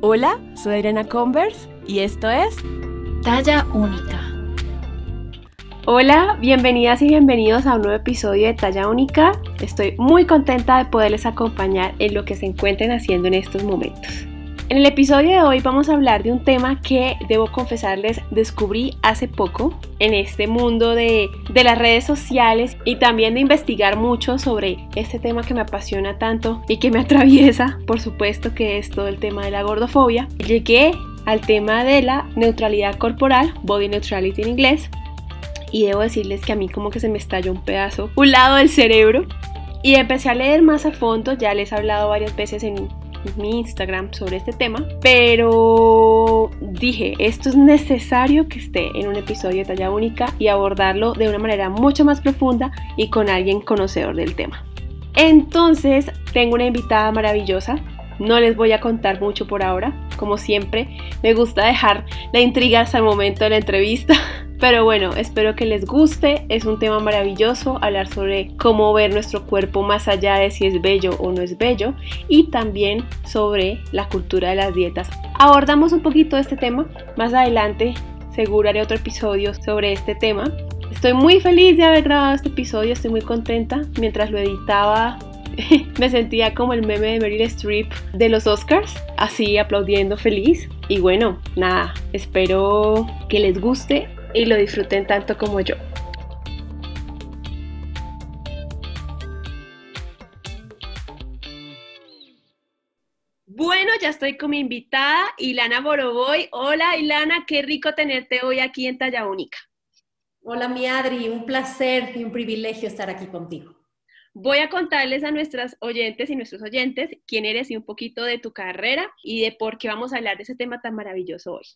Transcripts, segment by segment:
Hola, soy Irena Converse y esto es Talla Única. Hola, bienvenidas y bienvenidos a un nuevo episodio de Talla Única. Estoy muy contenta de poderles acompañar en lo que se encuentren haciendo en estos momentos. En el episodio de hoy vamos a hablar de un tema que debo confesarles descubrí hace poco en este mundo de, de, las redes sociales y también de investigar mucho sobre este tema que me apasiona tanto y que me atraviesa, por supuesto que es todo el tema de la gordofobia. Llegué al tema de la neutralidad corporal, body neutrality en inglés, y debo decirles que a mí como que se me estalló un pedazo, un lado del cerebro, y empecé a leer más a fondo, ya les he hablado varias veces en mi Instagram sobre este tema, pero dije, esto es necesario que esté en un episodio de talla única y abordarlo de una manera mucho más profunda y con alguien conocedor del tema. Entonces, tengo una invitada maravillosa. No les voy a contar mucho por ahora. Como siempre, me gusta dejar la intriga hasta el momento de la entrevista. Pero bueno, espero que les guste. Es un tema maravilloso hablar sobre cómo ver nuestro cuerpo más allá de si es bello o no es bello y también sobre la cultura de las dietas. Abordamos un poquito este tema más adelante. Seguro haré otro episodio sobre este tema. Estoy muy feliz de haber grabado este episodio, estoy muy contenta. Mientras lo editaba me sentía como el meme de Meryl Streep de los Oscars, así aplaudiendo feliz. Y bueno, nada, espero que les guste y lo disfruten tanto como yo. Bueno, ya estoy con mi invitada, Ilana Boroboy. Hola, Ilana, qué rico tenerte hoy aquí en Talla Única. Hola, mi Adri, un placer y un privilegio estar aquí contigo. Voy a contarles a nuestras oyentes y nuestros oyentes quién eres y un poquito de tu carrera y de por qué vamos a hablar de ese tema tan maravilloso hoy.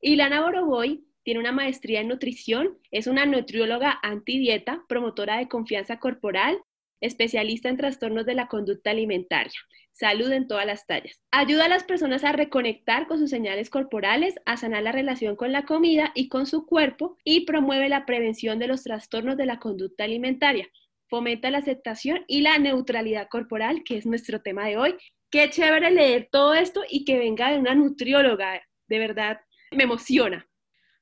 Ilana Boroboy tiene una maestría en nutrición, es una nutrióloga antidieta, promotora de confianza corporal, especialista en trastornos de la conducta alimentaria. Salud en todas las tallas. Ayuda a las personas a reconectar con sus señales corporales, a sanar la relación con la comida y con su cuerpo y promueve la prevención de los trastornos de la conducta alimentaria. Fomenta la aceptación y la neutralidad corporal, que es nuestro tema de hoy. Qué chévere leer todo esto y que venga de una nutrióloga. De verdad, me emociona.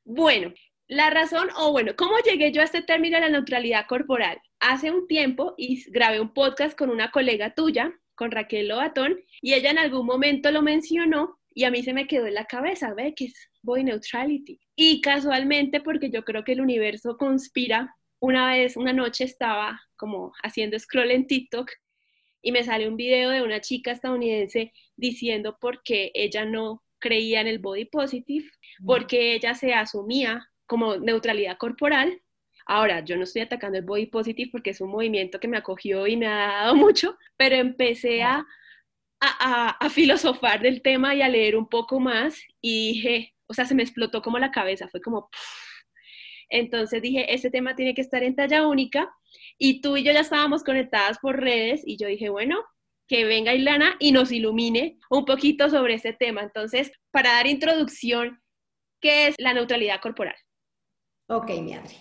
Bueno, la razón, o bueno, ¿cómo llegué yo a este término de la neutralidad corporal? Hace un tiempo y grabé un podcast con una colega tuya, con Raquel Lobatón, y ella en algún momento lo mencionó y a mí se me quedó en la cabeza, ve que es body neutrality. Y casualmente, porque yo creo que el universo conspira, una vez, una noche estaba como haciendo scroll en TikTok y me sale un video de una chica estadounidense diciendo por qué ella no creía en el body positive porque ella se asumía como neutralidad corporal. Ahora, yo no estoy atacando el body positive porque es un movimiento que me acogió y me ha dado mucho, pero empecé a, a, filosofar del tema y a leer un poco más y dije, o sea, se me explotó como la cabeza, fue como... Entonces dije, este tema tiene que estar en talla única y tú y yo ya estábamos conectadas por redes y yo dije, bueno, que venga Ilana y nos ilumine un poquito sobre este tema. Entonces, para dar introducción, ¿qué es la neutralidad corporal? Ok, mi Adri.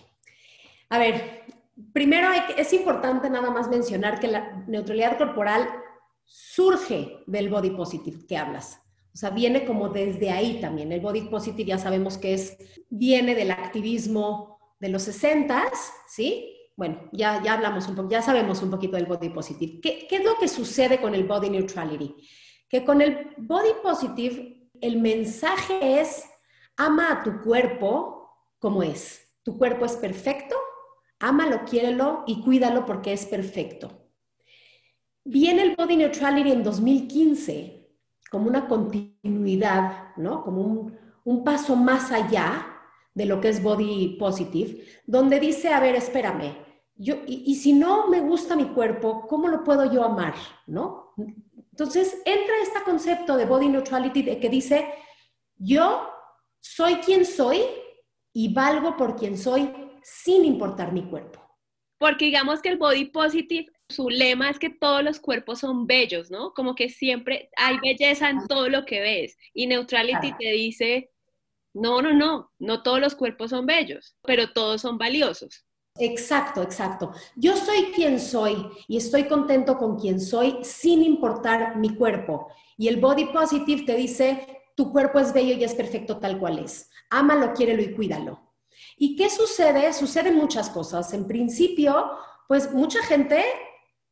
A ver, primero es importante nada más mencionar que la neutralidad corporal surge del body positive que hablas. O sea, viene como desde ahí también. El body positive ya sabemos que es, viene del activismo de los 60, ¿sí? bueno, ya, ya hablamos un poco, ya sabemos un poquito del body positive. ¿Qué, ¿Qué, es lo que sucede con el body neutrality? Que con el body positive el mensaje es ama a tu cuerpo como es. Tu cuerpo es perfecto, ámalo, quiérelo y cuídalo porque es perfecto. Viene el body neutrality en 2015 como una continuidad, ¿no? Como un, paso más allá de lo que es body positive, donde dice, a ver, espérame, yo, y, si no me gusta mi cuerpo, ¿cómo lo puedo yo amar? ¿No? Entonces entra este concepto de body neutrality de que dice, yo soy quien soy y valgo por quien soy sin importar mi cuerpo. Porque digamos que el body positive, su lema es que todos los cuerpos son bellos, ¿no? Como que siempre hay belleza en todo lo que ves. Y neutrality te dice, no, no, no, no todos los cuerpos son bellos, pero todos son valiosos. Exacto, exacto. Yo soy quien soy y estoy contento con quien soy sin importar mi cuerpo. Y el body positive te dice, tu cuerpo es bello y es perfecto tal cual es. Ámalo, quiérelo y cuídalo. ¿Y qué sucede? Suceden muchas cosas. En principio, pues mucha gente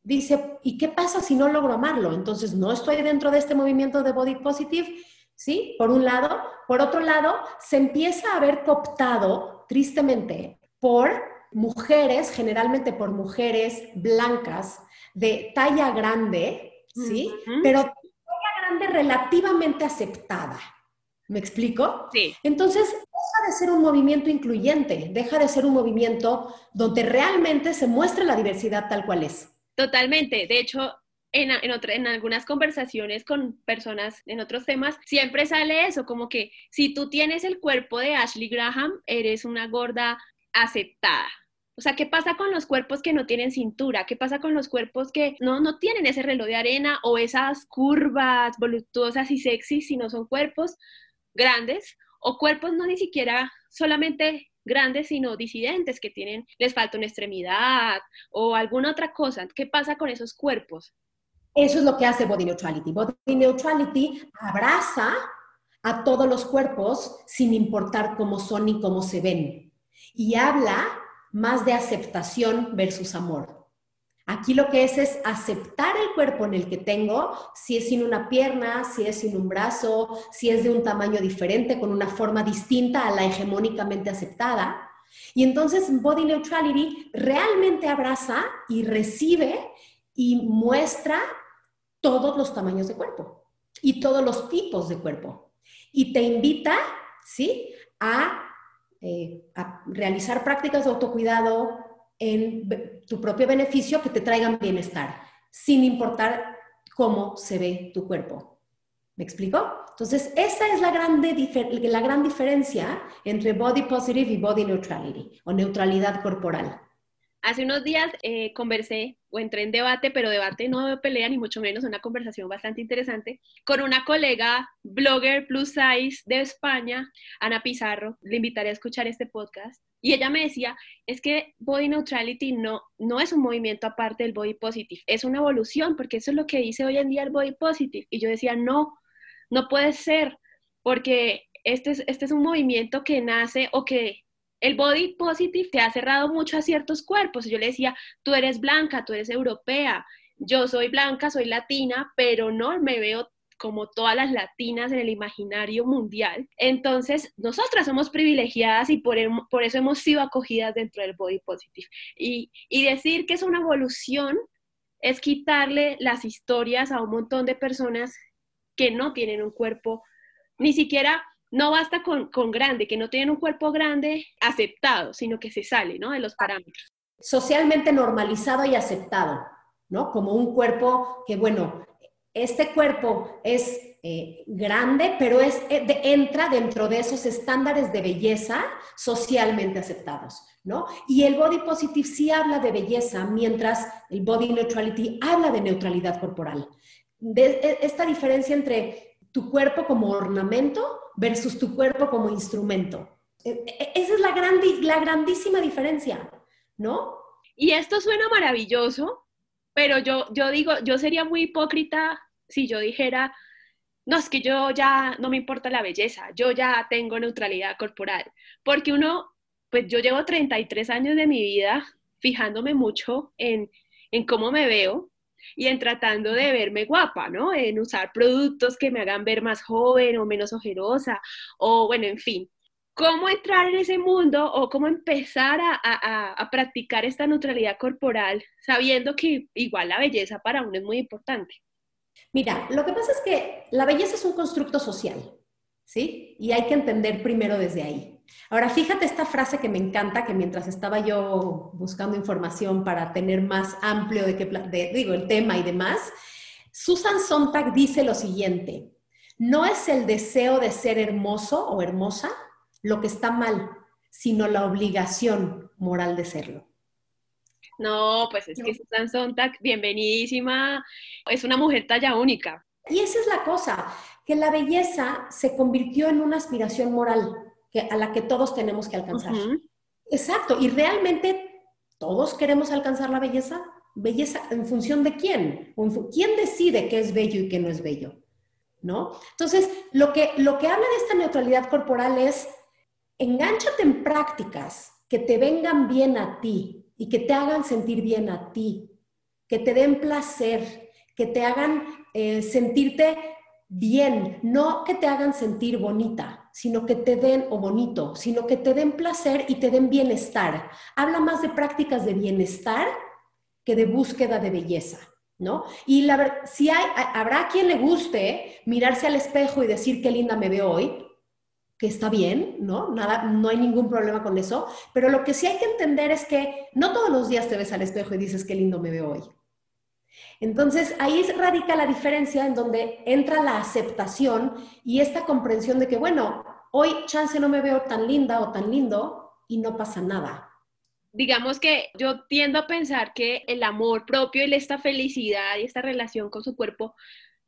dice, ¿y qué pasa si no logro amarlo? Entonces, no estoy dentro de este movimiento de body positive, ¿sí? Por un lado. Por otro lado, se empieza a ver cooptado, tristemente, por mujeres, generalmente por mujeres blancas de talla grande, ¿sí? Pero talla grande relativamente aceptada. ¿Me explico? Sí. Entonces, deja de ser un movimiento incluyente, deja de ser un movimiento donde realmente se muestra la diversidad tal cual es. Totalmente. De hecho, en, en, en, algunas conversaciones con personas en otros temas, siempre sale eso, como que si tú tienes el cuerpo de Ashley Graham, eres una gorda aceptada. O sea, ¿qué pasa con los cuerpos que no tienen cintura? ¿Qué pasa con los cuerpos que no, no tienen ese reloj de arena o esas curvas voluptuosas y sexy, sino son cuerpos grandes o cuerpos no ni siquiera solamente grandes, sino disidentes que tienen, les falta una extremidad o alguna otra cosa. ¿Qué pasa con esos cuerpos? Eso es lo que hace Body Neutrality. Body Neutrality abraza a todos los cuerpos sin importar cómo son y cómo se ven. Y habla más de aceptación versus amor. Aquí lo que es es aceptar el cuerpo en el que tengo, si es sin una pierna, si es sin un brazo, si es de un tamaño diferente, con una forma distinta a la hegemónicamente aceptada. Y entonces Body Neutrality realmente abraza y recibe y muestra todos los tamaños de cuerpo y todos los tipos de cuerpo. Y te invita, ¿sí? A, eh, a realizar prácticas de autocuidado, en tu propio beneficio que te traigan bienestar, sin importar cómo se ve tu cuerpo. ¿Me explico? Entonces, esa es la, grande la gran diferencia entre body positive y body neutrality o neutralidad corporal. Hace unos días eh, conversé o entré en debate, pero debate no pelea ni mucho menos, una conversación bastante interesante con una colega blogger plus size de España, Ana Pizarro. Le invitaré a escuchar este podcast. Y ella me decía, es que body neutrality no, no es un movimiento aparte del body positive, es una evolución, porque eso es lo que dice hoy en día el body positive. Y yo decía, no, no puede ser, porque este es, este es un movimiento que nace o que el body positive te ha cerrado mucho a ciertos cuerpos. Yo le decía, tú eres blanca, tú eres europea, yo soy blanca, soy latina, pero no me veo como todas las latinas en el imaginario mundial. Entonces, nosotras somos privilegiadas y por, por eso hemos sido acogidas dentro del body positive. Y decir que es una evolución es quitarle las historias a un montón de personas que no tienen un cuerpo, ni siquiera no basta con, grande, que no tienen un cuerpo grande aceptado, sino que se sale, ¿no? De los parámetros. Socialmente normalizado y aceptado, ¿no? Como un cuerpo que, bueno, este cuerpo es eh, grande, pero es, eh, entra dentro de esos estándares de belleza socialmente aceptados, ¿no? Y el body positive sí habla de belleza, mientras el body neutrality habla de neutralidad corporal. De, e, esta diferencia entre tu cuerpo como ornamento versus tu cuerpo como instrumento. E, e, esa es la, gran, la grandísima diferencia, ¿no? Y esto suena maravilloso, pero yo, yo digo, yo sería muy hipócrita si yo dijera, no, es que yo ya no me importa la belleza, yo ya tengo neutralidad corporal, porque uno, pues yo llevo 33 años de mi vida fijándome mucho en, en cómo me veo, y en tratando de verme guapa, ¿no? En usar productos que me hagan ver más joven o menos ojerosa, o bueno, en fin. ¿Cómo entrar en ese mundo o cómo empezar a, a practicar esta neutralidad corporal sabiendo que igual la belleza para uno es muy importante? Mira, lo que pasa es que la belleza es un constructo social, ¿sí? Y hay que entender primero desde ahí. Ahora, fíjate esta frase que me encanta, que mientras estaba yo buscando información para tener más amplio de qué, digo, el tema y demás, Susan Sontag dice lo siguiente, no es el deseo de ser hermoso o hermosa lo que está mal, sino la obligación moral de serlo. No, pues es que Susan Sontag, bienvenidísima, es una mujer talla única. Y esa es la cosa, que la belleza se convirtió en una aspiración moral a la que todos tenemos que alcanzar. Exacto, y realmente ¿Todos queremos alcanzar la belleza? ¿Belleza en función de quién? ¿Quién decide qué es bello y qué no es bello? ¿No? Entonces, lo que, lo que habla de esta neutralidad corporal es, engánchate en prácticas que te vengan bien a ti y que te hagan sentir bien a ti, que te den placer, que te hagan eh, sentirte bien, no que te hagan sentir bonita, sino que te den, o bonito, sino que te den placer y te den bienestar. Habla más de prácticas de bienestar que de búsqueda de belleza, ¿no? Y la, si hay, habrá quien le guste mirarse al espejo y decir qué linda me veo hoy, que está bien, ¿no? Nada, no hay ningún problema con eso, pero lo que sí hay que entender es que no todos los días te ves al espejo y dices qué lindo me veo hoy. Entonces, ahí radica la diferencia en donde entra la aceptación y esta comprensión de que, bueno, hoy chance no me veo tan linda o tan lindo y no pasa nada. Digamos que yo tiendo a pensar que el amor propio y esta felicidad y esta relación con su cuerpo,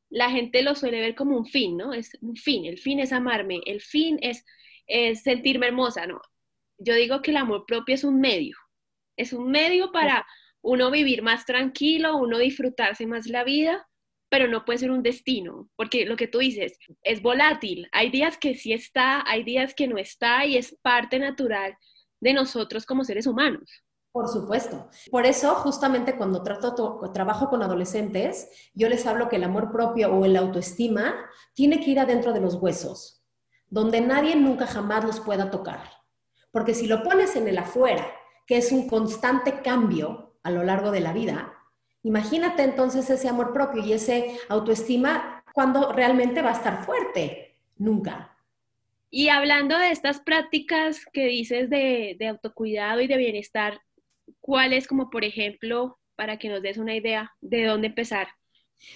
la gente lo suele ver como un fin, ¿no? Es un fin, el fin es amarme, el fin es, sentirme hermosa, ¿no? Yo digo que el amor propio es un medio, es un medio para uno vivir más tranquilo, uno disfrutarse más la vida, pero no puede ser un destino, porque lo que tú dices es volátil. Hay días que sí está, hay días que no está y es parte natural de nosotros como seres humanos. Por supuesto. Por eso, justamente cuando trato, trabajo con adolescentes, yo les hablo que el amor propio o el autoestima tiene que ir adentro de los huesos, donde nadie nunca jamás los pueda tocar. Porque si lo pones en el afuera, que es un constante cambio, a lo largo de la vida. Imagínate entonces ese amor propio y ese autoestima cuando realmente va a estar fuerte. Nunca. Y hablando de estas prácticas que dices de, autocuidado y de bienestar, ¿cuáles como por ejemplo, para que nos des una idea de dónde empezar?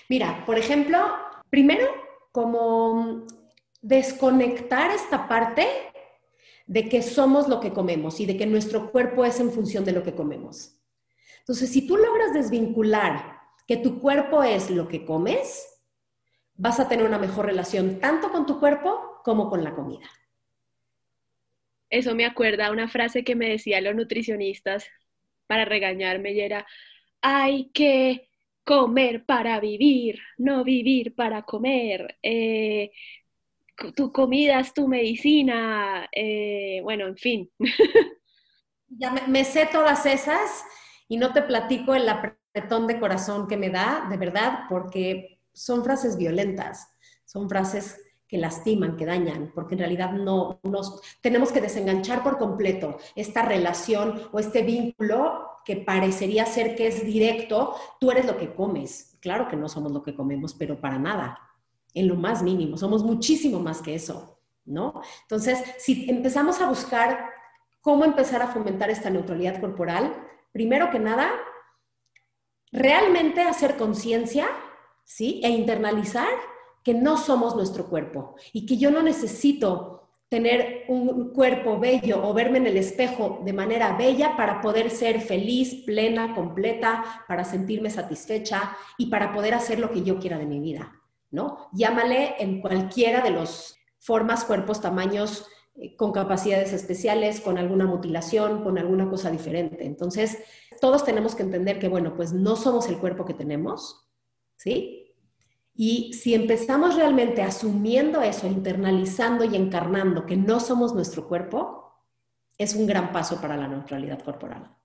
Mira, por ejemplo, primero, como desconectar esta parte de que somos lo que comemos y de que nuestro cuerpo es en función de lo que comemos. Entonces, si tú logras desvincular que tu cuerpo es lo que comes, vas a tener una mejor relación tanto con tu cuerpo como con la comida. Eso me acuerda una frase que me decían los nutricionistas para regañarme y era, hay que comer para vivir, no vivir para comer. Eh, tu comida es tu medicina. Eh, bueno, en fin. Ya me sé todas esas y no te platico el apretón de corazón que me da, de verdad, porque son frases violentas, son frases que lastiman, que dañan, porque en realidad no nos tenemos que desenganchar por completo esta relación o este vínculo que parecería ser que es directo, tú eres lo que comes. Claro que no somos lo que comemos, pero para nada, en lo más mínimo, somos muchísimo más que eso, ¿no? Entonces, si empezamos a buscar cómo empezar a fomentar esta neutralidad corporal, primero que nada, realmente hacer conciencia, ¿sí? E internalizar que no somos nuestro cuerpo y que yo no necesito tener un cuerpo bello o verme en el espejo de manera bella para poder ser feliz, plena, completa, para sentirme satisfecha y para poder hacer lo que yo quiera de mi vida, ¿no? Llámale en cualquiera de los formas, cuerpos, tamaños, con capacidades especiales, con alguna mutilación, con alguna cosa diferente. Entonces, todos tenemos que entender que, bueno, pues no somos el cuerpo que tenemos, ¿sí? Y si empezamos realmente asumiendo eso, internalizando y encarnando que no somos nuestro cuerpo, es un gran paso para la neutralidad corporal.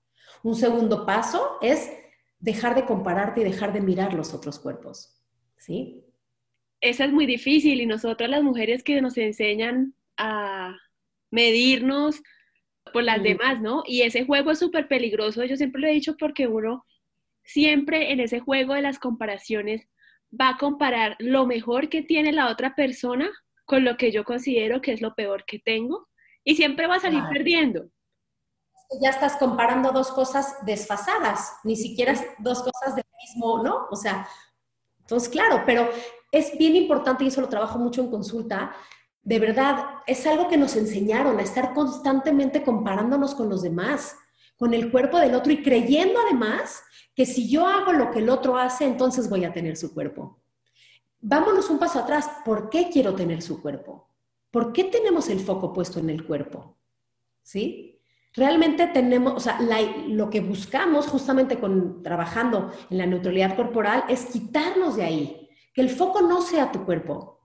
Un segundo paso es dejar de compararte y dejar de mirar los otros cuerpos, ¿sí? Esa es muy difícil y nosotras las mujeres que nos enseñan a medirnos por las demás, ¿no? Y ese juego es súper peligroso, yo siempre lo he dicho porque uno siempre en ese juego de las comparaciones va a comparar lo mejor que tiene la otra persona con lo que yo considero que es lo peor que tengo y siempre va a salir perdiendo. Ya estás comparando dos cosas desfasadas, ni siquiera dos cosas del mismo, ¿no? O sea, entonces, claro, pero es bien importante, y eso lo trabajo mucho en consulta, de verdad, es algo que nos enseñaron a estar constantemente comparándonos con los demás, con el cuerpo del otro y creyendo además que si yo hago lo que el otro hace, entonces voy a tener su cuerpo. Vámonos un paso atrás. ¿Por qué quiero tener su cuerpo? ¿Por qué tenemos el foco puesto en el cuerpo? ¿Sí? realmente tenemos, o sea, lo que buscamos justamente trabajando en la neutralidad corporal es quitarnos de ahí, que el foco no sea tu cuerpo,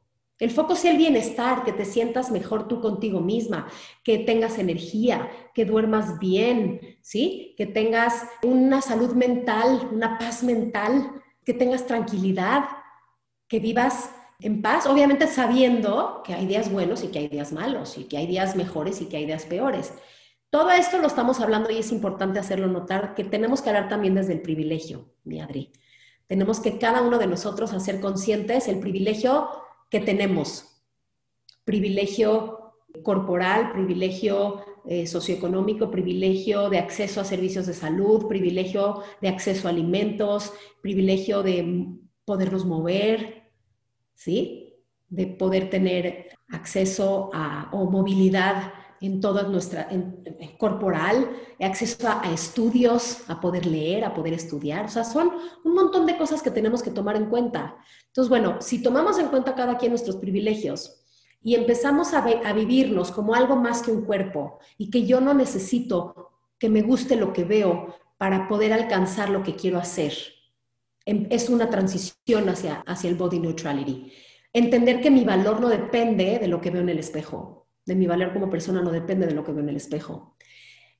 el foco sea el bienestar, que te sientas mejor tú contigo misma, que tengas energía, que duermas bien, ¿sí? Que tengas una salud mental, una paz mental, que tengas tranquilidad, que vivas en paz, obviamente sabiendo que hay días buenos y que hay días malos, y que hay días mejores y que hay días peores. Todo esto lo estamos hablando y es importante hacerlo notar, que tenemos que hablar también desde el privilegio, mi Adri. Tenemos que cada uno de nosotros hacer conscientes el privilegio que tenemos. Privilegio corporal, privilegio eh, socioeconómico, privilegio de acceso a servicios de salud, privilegio de acceso a alimentos, privilegio de podernos mover, ¿sí? De poder tener acceso a, o movilidad en toda nuestra, corporal, acceso a, estudios, a poder leer, a poder estudiar. O sea, son un montón de cosas que tenemos que tomar en cuenta. Entonces, bueno, si tomamos en cuenta cada quien nuestros privilegios y empezamos a, a vivirnos como algo más que un cuerpo y que yo no necesito que me guste lo que veo para poder alcanzar lo que quiero hacer, em, es una transición hacia, hacia el body neutrality. Entender que mi valor no depende de lo que veo en el espejo, de mi valor como persona no depende de lo que veo en el espejo.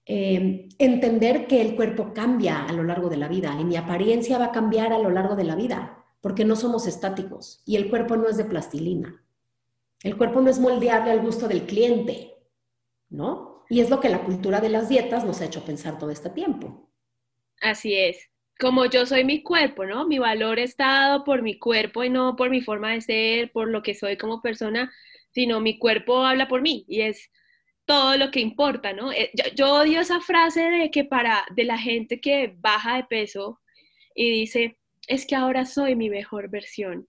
Eh, entender que el cuerpo cambia a lo largo de la vida y mi apariencia va a cambiar a lo largo de la vida, porque no somos estáticos y el cuerpo no es de plastilina. El cuerpo no es moldeable al gusto del cliente, ¿no? Y es lo que la cultura de las dietas nos ha hecho pensar todo este tiempo. Así es. Como yo soy mi cuerpo, ¿no? Mi valor está dado por mi cuerpo y no por mi forma de ser, por lo que soy como persona sino mi cuerpo habla por mí y es todo lo que importa, ¿no? Eh, yo, odio esa frase de que para, de la gente que baja de peso y dice, es que ahora soy mi mejor versión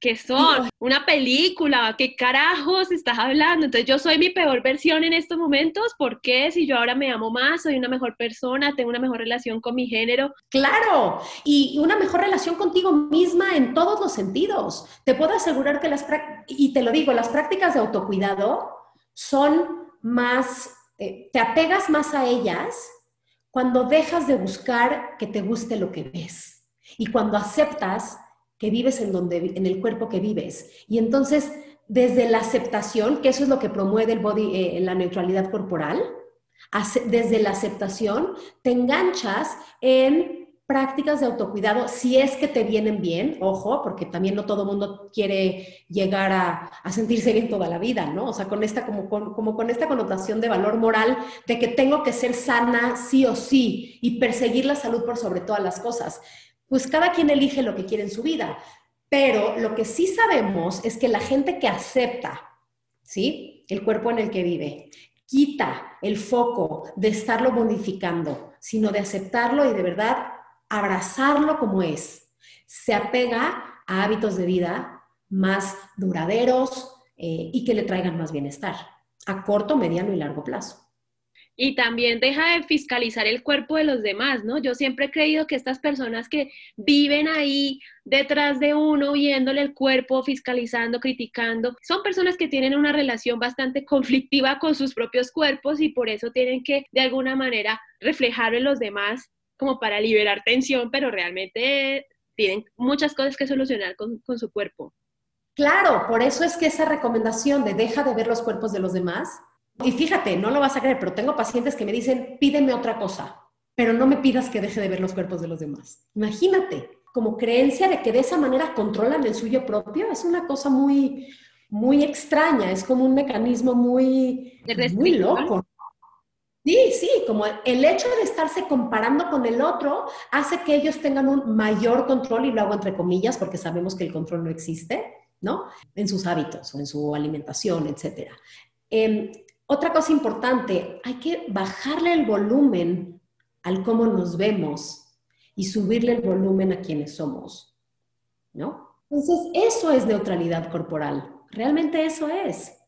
que son una película, ¿qué carajos estás hablando? Entonces yo soy mi peor versión en estos momentos, ¿por qué? Si yo ahora me amo más, soy una mejor persona, tengo una mejor relación con mi género. Claro, y una mejor relación contigo misma en todos los sentidos. Te puedo asegurar que las y te lo digo, las prácticas de autocuidado son más, eh, te apegas más a ellas cuando dejas de buscar que te guste lo que ves y cuando aceptas que vives en, donde, en el cuerpo que vives. Y entonces, desde la aceptación, que eso es lo que promueve el body, eh, la neutralidad corporal, desde la aceptación te enganchas en prácticas de autocuidado, si es que te vienen bien, ojo, porque también no todo mundo quiere llegar a, a, sentirse bien toda la vida, ¿no? O sea, con esta, como como con esta connotación de valor moral de que tengo que ser sana sí o sí y perseguir la salud por sobre todas las cosas pues cada quien elige lo que quiere en su vida. Pero lo que sí sabemos es que la gente que acepta, ¿sí? El cuerpo en el que vive, quita el foco de estarlo modificando, sino de aceptarlo y de verdad abrazarlo como es. Se apega a hábitos de vida más duraderos eh, y que le traigan más bienestar a corto, mediano y largo plazo. Y también deja de fiscalizar el cuerpo de los demás, ¿no? Yo siempre he creído que estas personas que viven ahí detrás de uno, viéndole el cuerpo, fiscalizando, criticando, son personas que tienen una relación bastante conflictiva con sus propios cuerpos y por eso tienen que de alguna manera reflejar en los demás como para liberar tensión, pero realmente tienen muchas cosas que solucionar con, con su cuerpo. Claro, por eso es que esa recomendación de deja de ver los cuerpos de los demás y fíjate, no lo vas a creer, pero tengo pacientes que me dicen, pídeme otra cosa, pero no me pidas que deje de ver los cuerpos de los demás. Imagínate, como creencia de que de esa manera controlan el suyo propio, es una cosa muy, muy extraña, es como un mecanismo muy, muy loco. Sí, sí, como el hecho de estarse comparando con el otro hace que ellos tengan un mayor control, y lo hago entre comillas porque sabemos que el control no existe, ¿no? En sus hábitos o en su alimentación, etc. Otra cosa importante, hay que bajarle el volumen al cómo nos vemos y subirle el volumen a quienes somos, ¿no? Entonces, eso es neutralidad corporal, realmente eso es,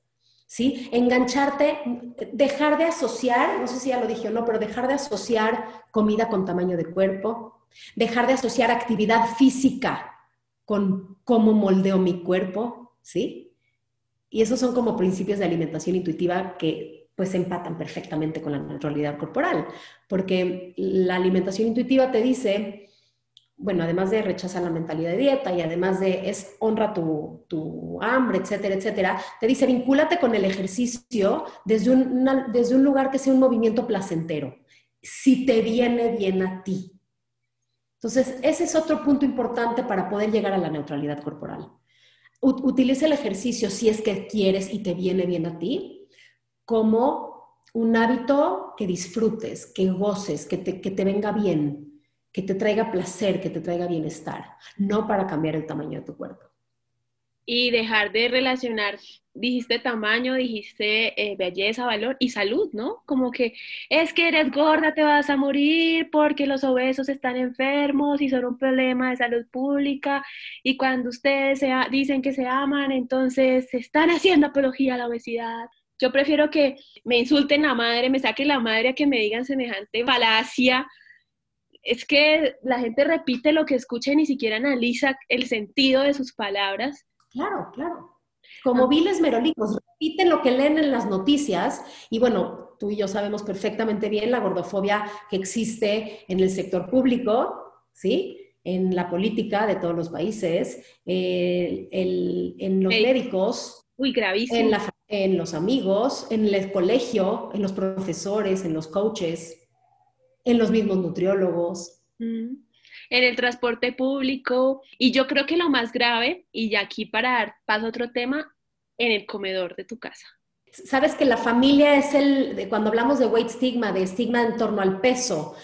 ¿sí? Engancharte, dejar de asociar, no sé si ya lo dije o no, pero dejar de asociar comida con tamaño de cuerpo, dejar de asociar actividad física con cómo moldeo mi cuerpo, ¿sí? Y esos son como principios de alimentación intuitiva que pues empatan perfectamente con la neutralidad corporal, porque la alimentación intuitiva te dice, bueno, además de rechazar la mentalidad de dieta y además de es honra tu, tu hambre, etcétera, etcétera, te dice vincúlate con el ejercicio desde un, desde un lugar que sea un movimiento placentero, si te viene bien a ti. Entonces, ese es otro punto importante para poder llegar a la neutralidad corporal. Utiliza el ejercicio si es que quieres y te viene bien a ti, como un hábito que disfrutes, que goces, que te, que te venga bien, que te traiga placer, que te traiga bienestar, no para cambiar el tamaño de tu cuerpo. Y dejar de relacionar, dijiste tamaño, dijiste eh, belleza, valor y salud, ¿no? Como que es que eres gorda, te vas a morir porque los obesos están enfermos y son un problema de salud pública. Y cuando ustedes dicen que se aman, entonces están haciendo apología a la obesidad. Yo prefiero que me insulten la madre, me saquen la madre a que me digan semejante falacia es que la gente repite lo que escucha y ni siquiera analiza el sentido de sus palabras. Claro, claro. Como ah. viles merolicos, repiten lo que leen en las noticias y bueno, tú y yo sabemos perfectamente bien la gordofobia que existe en el sector público, ¿sí? En la política de todos los países, en los médicos. Uy, gravísimo. En, en los amigos, en el colegio, en los profesores, en los coaches en los mismos nutriólogos. Mm. En el transporte público. Y yo creo que lo más grave, y ya aquí para dar paso a otro tema, en el comedor de tu casa. Sabes que la familia es el, cuando hablamos de weight stigma, de estigma en torno al peso,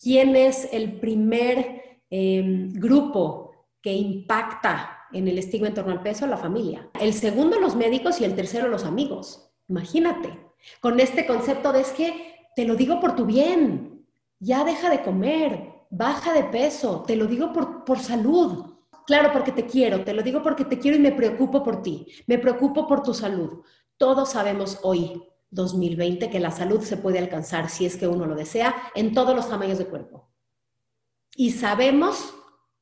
¿quién es el primer em, grupo que impacta en el estigma en torno al peso? La familia. El segundo, los médicos y el tercero, los amigos. Imagínate, con este concepto de es que te lo digo por tu bien, ya deja de comer, baja de peso, te lo digo por, por salud. Claro, porque te quiero, te lo digo porque te quiero y me preocupo por ti, me preocupo por tu salud. Todos sabemos hoy, 2020, que la salud se puede alcanzar, si es que uno lo desea, en todos los tamaños de cuerpo. Y sabemos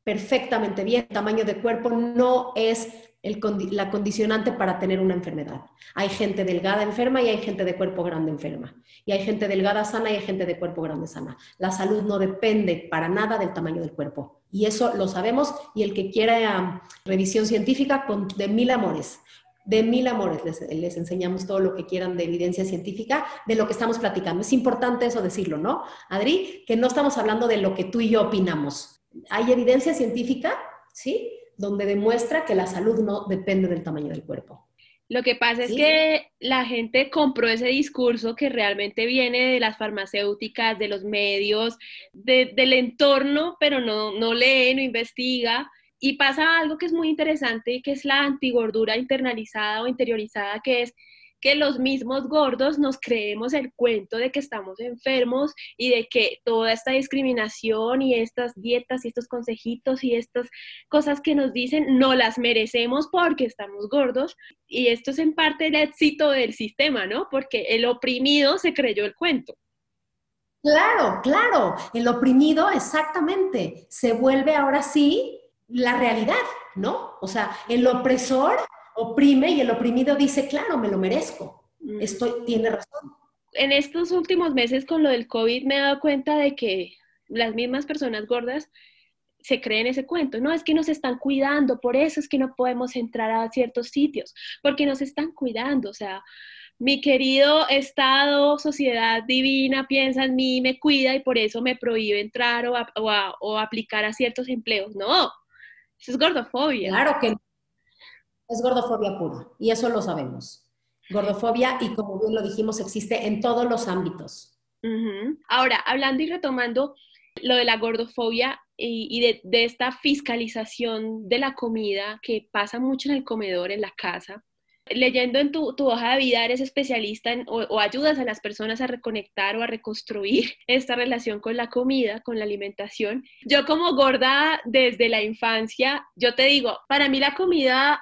perfectamente bien, tamaño de cuerpo no es la condicionante para tener una enfermedad. Hay gente delgada enferma y hay gente de cuerpo grande enferma. Y hay gente delgada sana y hay gente de cuerpo grande sana. La salud no depende para nada del tamaño del cuerpo. Y eso lo sabemos y el que quiera revisión científica, de mil amores. De mil amores les, les, enseñamos todo lo que quieran de evidencia científica de lo que estamos platicando. Es importante eso decirlo, ¿no? Adri, que no estamos hablando de lo que tú y yo opinamos. Hay evidencia científica, ¿sí? Donde demuestra que la salud no depende del tamaño del cuerpo. Lo que pasa es que la gente compró ese discurso que realmente viene de las farmacéuticas, de los medios, del entorno, pero no, no lee, no investiga. Y pasa algo que es muy interesante, que es la antigordura internalizada o interiorizada, que es que los mismos gordos nos creemos el cuento de que estamos enfermos y de que toda esta discriminación y estas dietas y estos consejitos y estas cosas que nos dicen no las merecemos porque estamos gordos. Y esto es en parte el éxito del sistema, ¿no? Porque el oprimido se creyó el cuento. Claro, claro, el oprimido exactamente se vuelve ahora sí la realidad, ¿no? O sea, el opresor oprime y el oprimido dice, claro, me lo merezco. Estoy, tiene razón. En estos últimos meses con lo del COVID me he dado cuenta de que las mismas personas gordas se creen ese cuento, no, es que nos están cuidando, por eso es que no podemos entrar a ciertos sitios, porque nos están cuidando, o sea, mi querido Estado, sociedad divina, piensa en mí, me cuida y por eso me prohíbe entrar o, o aplicar a ciertos empleos. No, eso es gordofobia. Claro que no es gordofobia pura y eso lo sabemos. Gordofobia y como bien lo dijimos existe en todos los ámbitos. Ahora, hablando y retomando lo de la gordofobia y, de, esta fiscalización de la comida que pasa mucho en el comedor, en la casa, leyendo en tu, hoja de vida eres especialista en, o, ayudas a las personas a reconectar o a reconstruir esta relación con la comida, con la alimentación. Yo como gorda desde la infancia, yo te digo, para mí la comida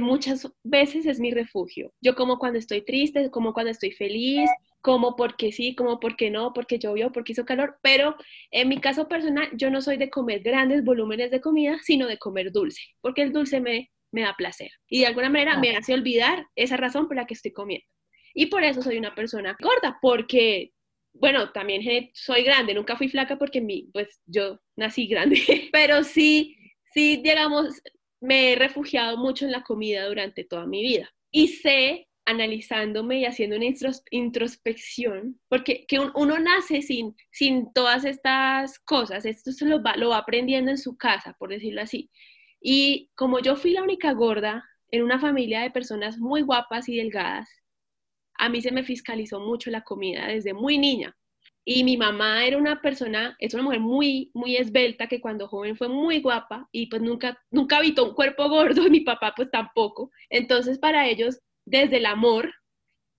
muchas veces es mi refugio. Yo como cuando estoy triste, como cuando estoy feliz, como porque sí, como porque no, porque llovió, porque hizo calor, pero en mi caso personal yo no soy de comer grandes volúmenes de comida, sino de comer dulce, porque el dulce me, me da placer y de alguna manera me hace olvidar esa razón por la que estoy comiendo. Y por eso soy una persona gorda, porque, bueno, también soy grande, nunca fui flaca porque mi, pues yo nací grande, pero sí, sí, digamos, me he refugiado mucho en la comida durante toda mi vida. Y sé analizándome y haciendo una introspección, porque que uno nace sin, sin todas estas cosas, esto se va, lo va aprendiendo en su casa, por decirlo así. Y como yo fui la única gorda en una familia de personas muy guapas y delgadas, a mí se me fiscalizó mucho la comida desde muy niña. Y mi mamá era una persona, es una mujer muy, muy esbelta que cuando joven fue muy guapa y pues nunca, nunca habitó un cuerpo gordo y mi papá pues tampoco. Entonces para ellos desde el amor,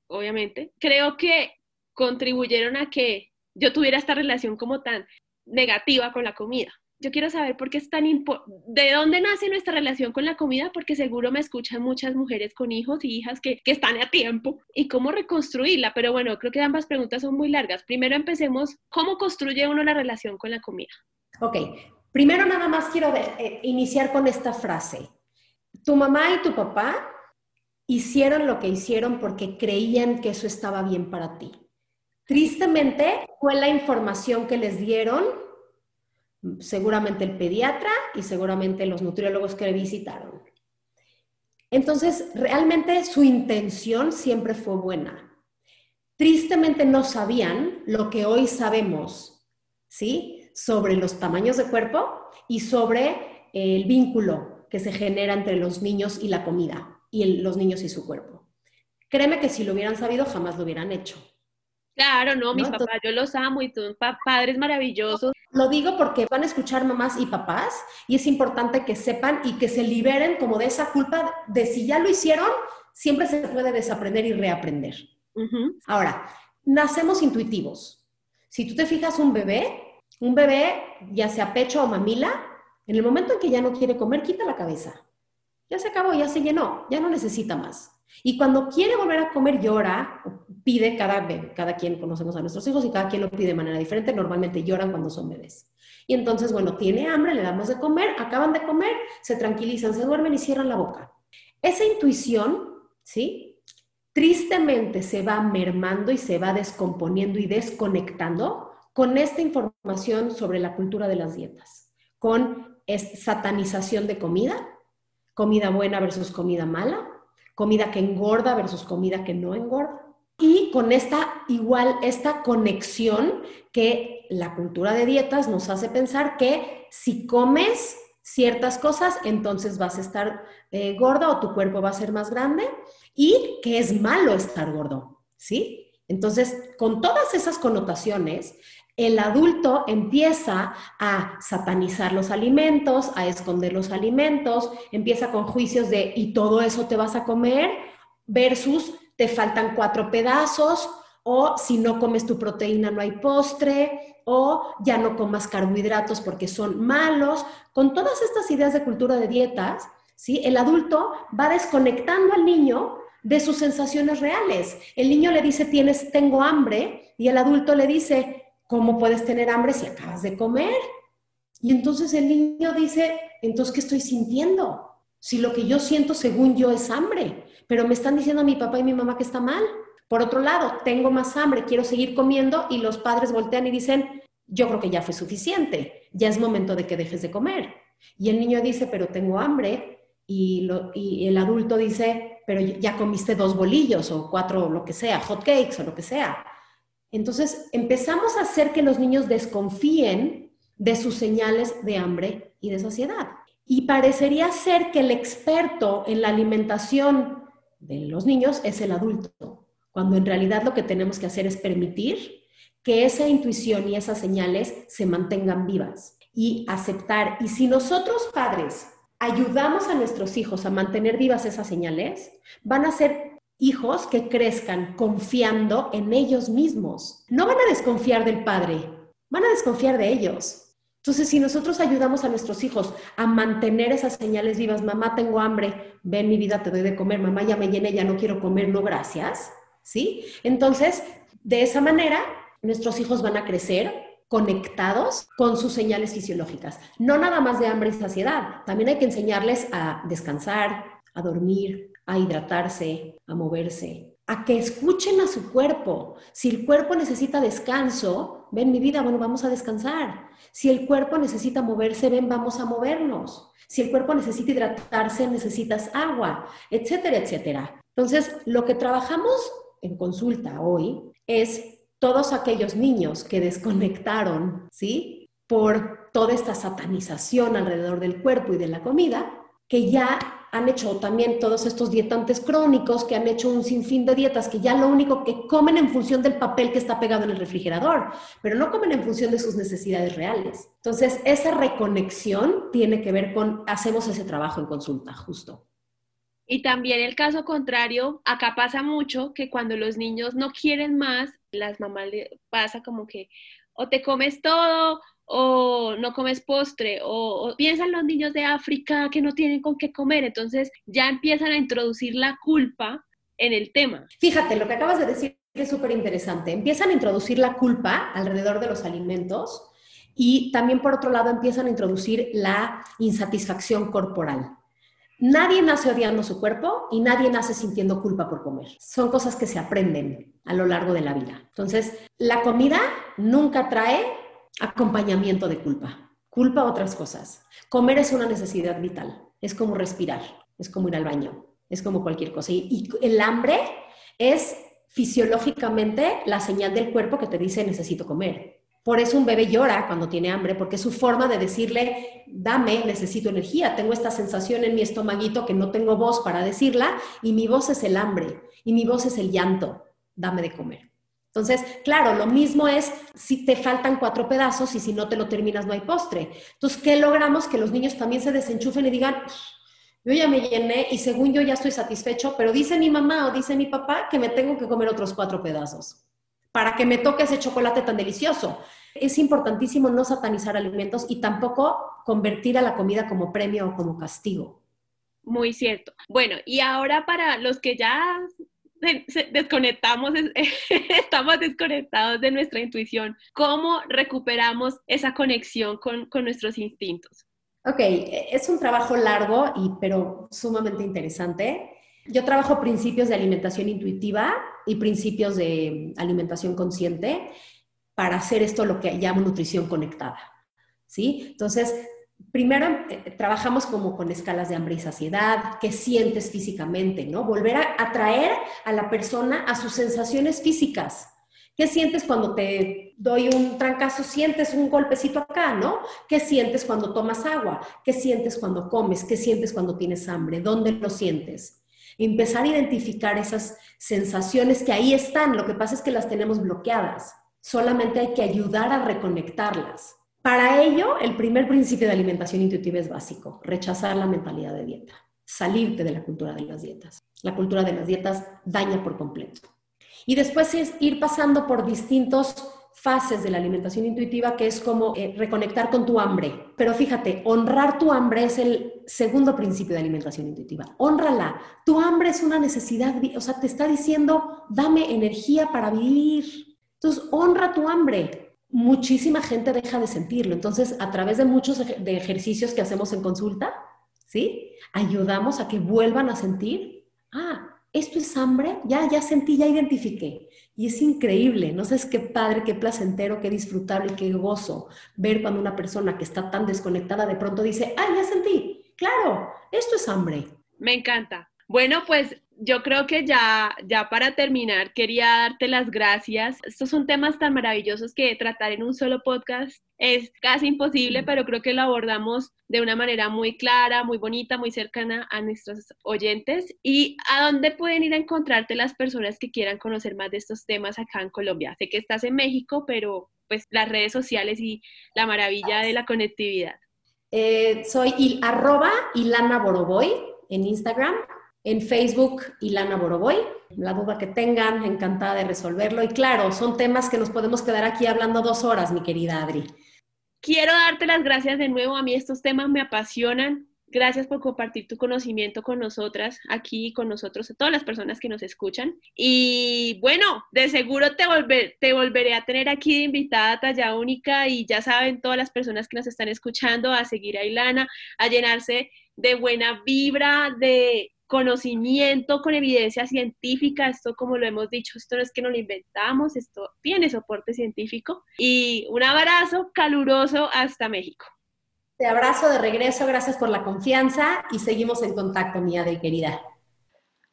obviamente, creo que contribuyeron a que yo tuviera esta relación como tan negativa con la comida. Yo quiero saber por qué es tan de dónde nace nuestra relación con la comida, porque seguro me escuchan muchas mujeres con hijos y hijas que, que están a tiempo y cómo reconstruirla. Pero bueno, creo que ambas preguntas son muy largas. Primero empecemos, ¿cómo construye uno la relación con la comida? Ok, primero nada más quiero eh, iniciar con esta frase. Tu mamá y tu papá hicieron lo que hicieron porque creían que eso estaba bien para ti. Tristemente fue la información que les dieron, seguramente el pediatra y seguramente los nutriólogos que le visitaron. Entonces, realmente su intención siempre fue buena. Tristemente no sabían lo que hoy sabemos, ¿sí? Sobre los tamaños de cuerpo y sobre el vínculo que se genera entre los niños y la comida y los niños y su cuerpo. Créeme que si lo hubieran sabido, jamás lo hubieran hecho. Claro, no, mis papás, yo los amo y son padres maravillosos. Lo digo porque van a escuchar mamás y papás y es importante que sepan y que se liberen como de esa culpa de si ya lo hicieron, siempre se puede desaprender y reaprender. Ahora, nacemos intuitivos. Si tú te fijas un bebé, un bebé, ya sea pecho o mamila, en el momento en que ya no quiere comer, quita la cabeza ya se acabó, ya se llenó, ya no necesita más. Y cuando quiere volver a comer, llora, pide cada bebé, cada quien conocemos a nuestros hijos y cada quien lo pide de manera diferente, normalmente lloran cuando son bebés. Y entonces, bueno, tiene hambre, le damos de comer, acaban de comer, se tranquilizan, se duermen y cierran la boca. Esa intuición, ¿sí? Tristemente se va mermando y se va descomponiendo y desconectando con esta información sobre la cultura de las dietas, con satanización de comida, comida buena versus comida mala, comida que engorda versus comida que no engorda. Y con esta igual, esta conexión que la cultura de dietas nos hace pensar que si comes ciertas cosas, entonces vas a estar eh, gorda o tu cuerpo va a ser más grande y que es malo estar gordo, ¿sí? Entonces, con todas esas connotaciones, el adulto empieza a satanizar los alimentos, a esconder los alimentos, empieza con juicios de ¿y todo eso te vas a comer? versus te faltan cuatro pedazos o si no comes tu proteína no hay postre o ya no comas carbohidratos porque son malos. Con todas estas ideas de cultura de dietas, ¿sí? el adulto va desconectando al niño de sus sensaciones reales. El niño le dice, tienes, tengo hambre, y el adulto le dice, ¿Cómo puedes tener hambre si acabas de comer? Y entonces el niño dice, entonces, ¿qué estoy sintiendo? Si lo que yo siento según yo es hambre, pero me están diciendo a mi papá y mi mamá que está mal. Por otro lado, tengo más hambre, quiero seguir comiendo y los padres voltean y dicen, yo creo que ya fue suficiente, ya es momento de que dejes de comer. Y el niño dice, pero tengo hambre. Y, y el adulto dice, pero ya comiste dos bolillos o cuatro, lo que sea, hot cakes o lo que sea. Entonces empezamos a hacer que los niños desconfíen de sus señales de hambre y de saciedad. Y parecería ser que el experto en la alimentación de los niños es el adulto, cuando en realidad lo que tenemos que hacer es permitir que esa intuición y esas señales se mantengan vivas y aceptar. Y si nosotros padres ayudamos a nuestros hijos a mantener vivas esas señales, van a ser hijos que crezcan confiando en ellos mismos. No van a desconfiar del padre, van a desconfiar de ellos. Entonces, si nosotros ayudamos a nuestros hijos a mantener esas señales vivas, mamá, tengo hambre, ven mi vida, te doy de comer, mamá, ya me llené, ya no quiero comer, no gracias, ¿sí? Entonces, de esa manera, nuestros hijos van a crecer conectados con sus señales fisiológicas. No nada más de hambre y saciedad, también hay que enseñarles a descansar, a dormir, a hidratarse, a moverse, a que escuchen a su cuerpo. Si el cuerpo necesita descanso, ven mi vida, bueno, vamos a descansar. Si el cuerpo necesita moverse, ven, vamos a movernos. Si el cuerpo necesita hidratarse, necesitas agua, etcétera, etcétera. Entonces, lo que trabajamos en consulta hoy es todos aquellos niños que desconectaron, ¿sí? Por toda esta satanización alrededor del cuerpo y de la comida, que ya han hecho también todos estos dietantes crónicos, que han hecho un sinfín de dietas, que ya lo único que comen en función del papel que está pegado en el refrigerador, pero no comen en función de sus necesidades reales. Entonces, esa reconexión tiene que ver con, hacemos ese trabajo en consulta, justo. Y también el caso contrario, acá pasa mucho que cuando los niños no quieren más, las mamás le pasa como que o te comes todo o no comes postre, o, piensan los niños de África que no tienen con qué comer, entonces ya empiezan a introducir la culpa en el tema. Fíjate, lo que acabas de decir es súper interesante. Empiezan a introducir la culpa alrededor de los alimentos y también por otro lado empiezan a introducir la insatisfacción corporal. Nadie nace odiando su cuerpo y nadie nace sintiendo culpa por comer. Son cosas que se aprenden a lo largo de la vida. Entonces, la comida nunca trae acompañamiento de culpa. Culpa otras cosas. Comer es una necesidad vital. Es como respirar, es como ir al baño, es como cualquier cosa. Y, el hambre es fisiológicamente la señal del cuerpo que te dice necesito comer. Por eso un bebé llora cuando tiene hambre, porque es su forma de decirle, dame, necesito energía, tengo esta sensación en mi estomaguito que no tengo voz para decirla, y mi voz es el hambre, y mi voz es el llanto, dame de comer. Entonces, claro, lo mismo es si te faltan cuatro pedazos y si no te lo terminas no hay postre. Entonces, ¿qué logramos? Que los niños también se desenchufen y digan, yo ya me llené y según yo ya estoy satisfecho, pero dice mi mamá o dice mi papá que me tengo que comer otros cuatro pedazos para que me toque ese chocolate tan delicioso. Es importantísimo no satanizar alimentos y tampoco convertir a la comida como premio o como castigo. Muy cierto. Bueno, y ahora para los que ya desconectamos, estamos desconectados de nuestra intuición, ¿cómo recuperamos esa conexión con, con nuestros instintos? Ok, es un trabajo largo y pero sumamente interesante. Yo trabajo principios de alimentación intuitiva y principios de alimentación consciente para hacer esto lo que llamo nutrición conectada. ¿Sí? Entonces, primero eh, trabajamos como con escalas de hambre y saciedad, qué sientes físicamente, ¿no? Volver a atraer a la persona a sus sensaciones físicas. ¿Qué sientes cuando te doy un trancazo? ¿Sientes un golpecito acá, no? ¿Qué sientes cuando tomas agua? ¿Qué sientes cuando comes? ¿Qué sientes cuando tienes hambre? ¿Dónde lo sientes? empezar a identificar esas sensaciones que ahí están. Lo que pasa es que las tenemos bloqueadas. Solamente hay que ayudar a reconectarlas. Para ello, el primer principio de alimentación intuitiva es básico, rechazar la mentalidad de dieta, salirte de la cultura de las dietas. La cultura de las dietas daña por completo. Y después es ir pasando por distintos fases de la alimentación intuitiva, que es como eh, reconectar con tu hambre. Pero fíjate, honrar tu hambre es el segundo principio de alimentación intuitiva. Honrala. Tu hambre es una necesidad, o sea, te está diciendo, dame energía para vivir. Entonces, honra tu hambre. Muchísima gente deja de sentirlo. Entonces, a través de muchos de ejercicios que hacemos en consulta, ¿sí? Ayudamos a que vuelvan a sentir, ah, esto es hambre, ya, ya sentí, ya identifiqué. Y es increíble, no sabes qué padre, qué placentero, qué disfrutable, qué gozo ver cuando una persona que está tan desconectada de pronto dice, ah, ya sentí, claro, esto es hambre. Me encanta. Bueno, pues yo creo que ya, ya para terminar, quería darte las gracias. Estos son temas tan maravillosos que tratar en un solo podcast es casi imposible, pero creo que lo abordamos de una manera muy clara, muy bonita, muy cercana a nuestros oyentes. ¿Y a dónde pueden ir a encontrarte las personas que quieran conocer más de estos temas acá en Colombia? Sé que estás en México, pero pues las redes sociales y la maravilla de la conectividad. Eh, soy il, arroba Ilana Boroboy en Instagram en Facebook, Ilana Boroboy. La duda que tengan, encantada de resolverlo. Y claro, son temas que nos podemos quedar aquí hablando dos horas, mi querida Adri. Quiero darte las gracias de nuevo. A mí estos temas me apasionan. Gracias por compartir tu conocimiento con nosotras, aquí con nosotros, a todas las personas que nos escuchan. Y bueno, de seguro te, te volveré a tener aquí de invitada talla única y ya saben todas las personas que nos están escuchando a seguir a Ilana, a llenarse de buena vibra, de conocimiento con evidencia científica. Esto, como lo hemos dicho, esto no es que no lo inventamos, esto tiene soporte científico. Y un abrazo caluroso hasta México. Te abrazo de regreso, gracias por la confianza y seguimos en contacto, mi de querida.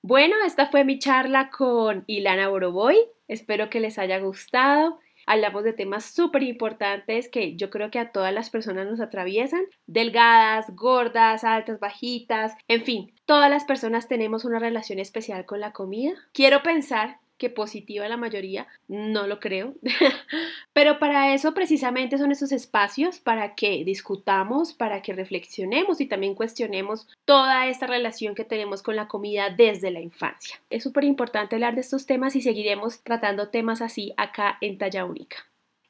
Bueno, esta fue mi charla con Ilana Boroboy. Espero que les haya gustado. Hablamos de temas súper importantes que yo creo que a todas las personas nos atraviesan. Delgadas, gordas, altas, bajitas, en fin, todas las personas tenemos una relación especial con la comida. Quiero pensar que positiva la mayoría, no lo creo. Pero para eso precisamente son esos espacios para que discutamos, para que reflexionemos y también cuestionemos toda esta relación que tenemos con la comida desde la infancia. Es súper importante hablar de estos temas y seguiremos tratando temas así acá en Talla Única.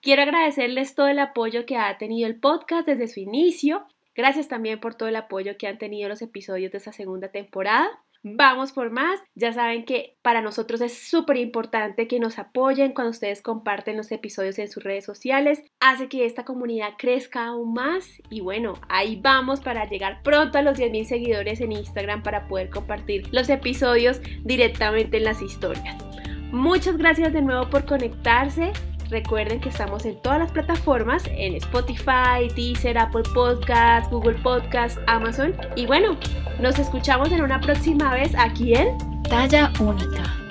Quiero agradecerles todo el apoyo que ha tenido el podcast desde su inicio. Gracias también por todo el apoyo que han tenido los episodios de esta segunda temporada. Vamos por más. Ya saben que para nosotros es súper importante que nos apoyen cuando ustedes comparten los episodios en sus redes sociales. Hace que esta comunidad crezca aún más. Y bueno, ahí vamos para llegar pronto a los 10.000 seguidores en Instagram para poder compartir los episodios directamente en las historias. Muchas gracias de nuevo por conectarse. Recuerden que estamos en todas las plataformas, en Spotify, Deezer, Apple Podcasts, Google Podcasts, Amazon. Y bueno, nos escuchamos en una próxima vez aquí en Talla Única.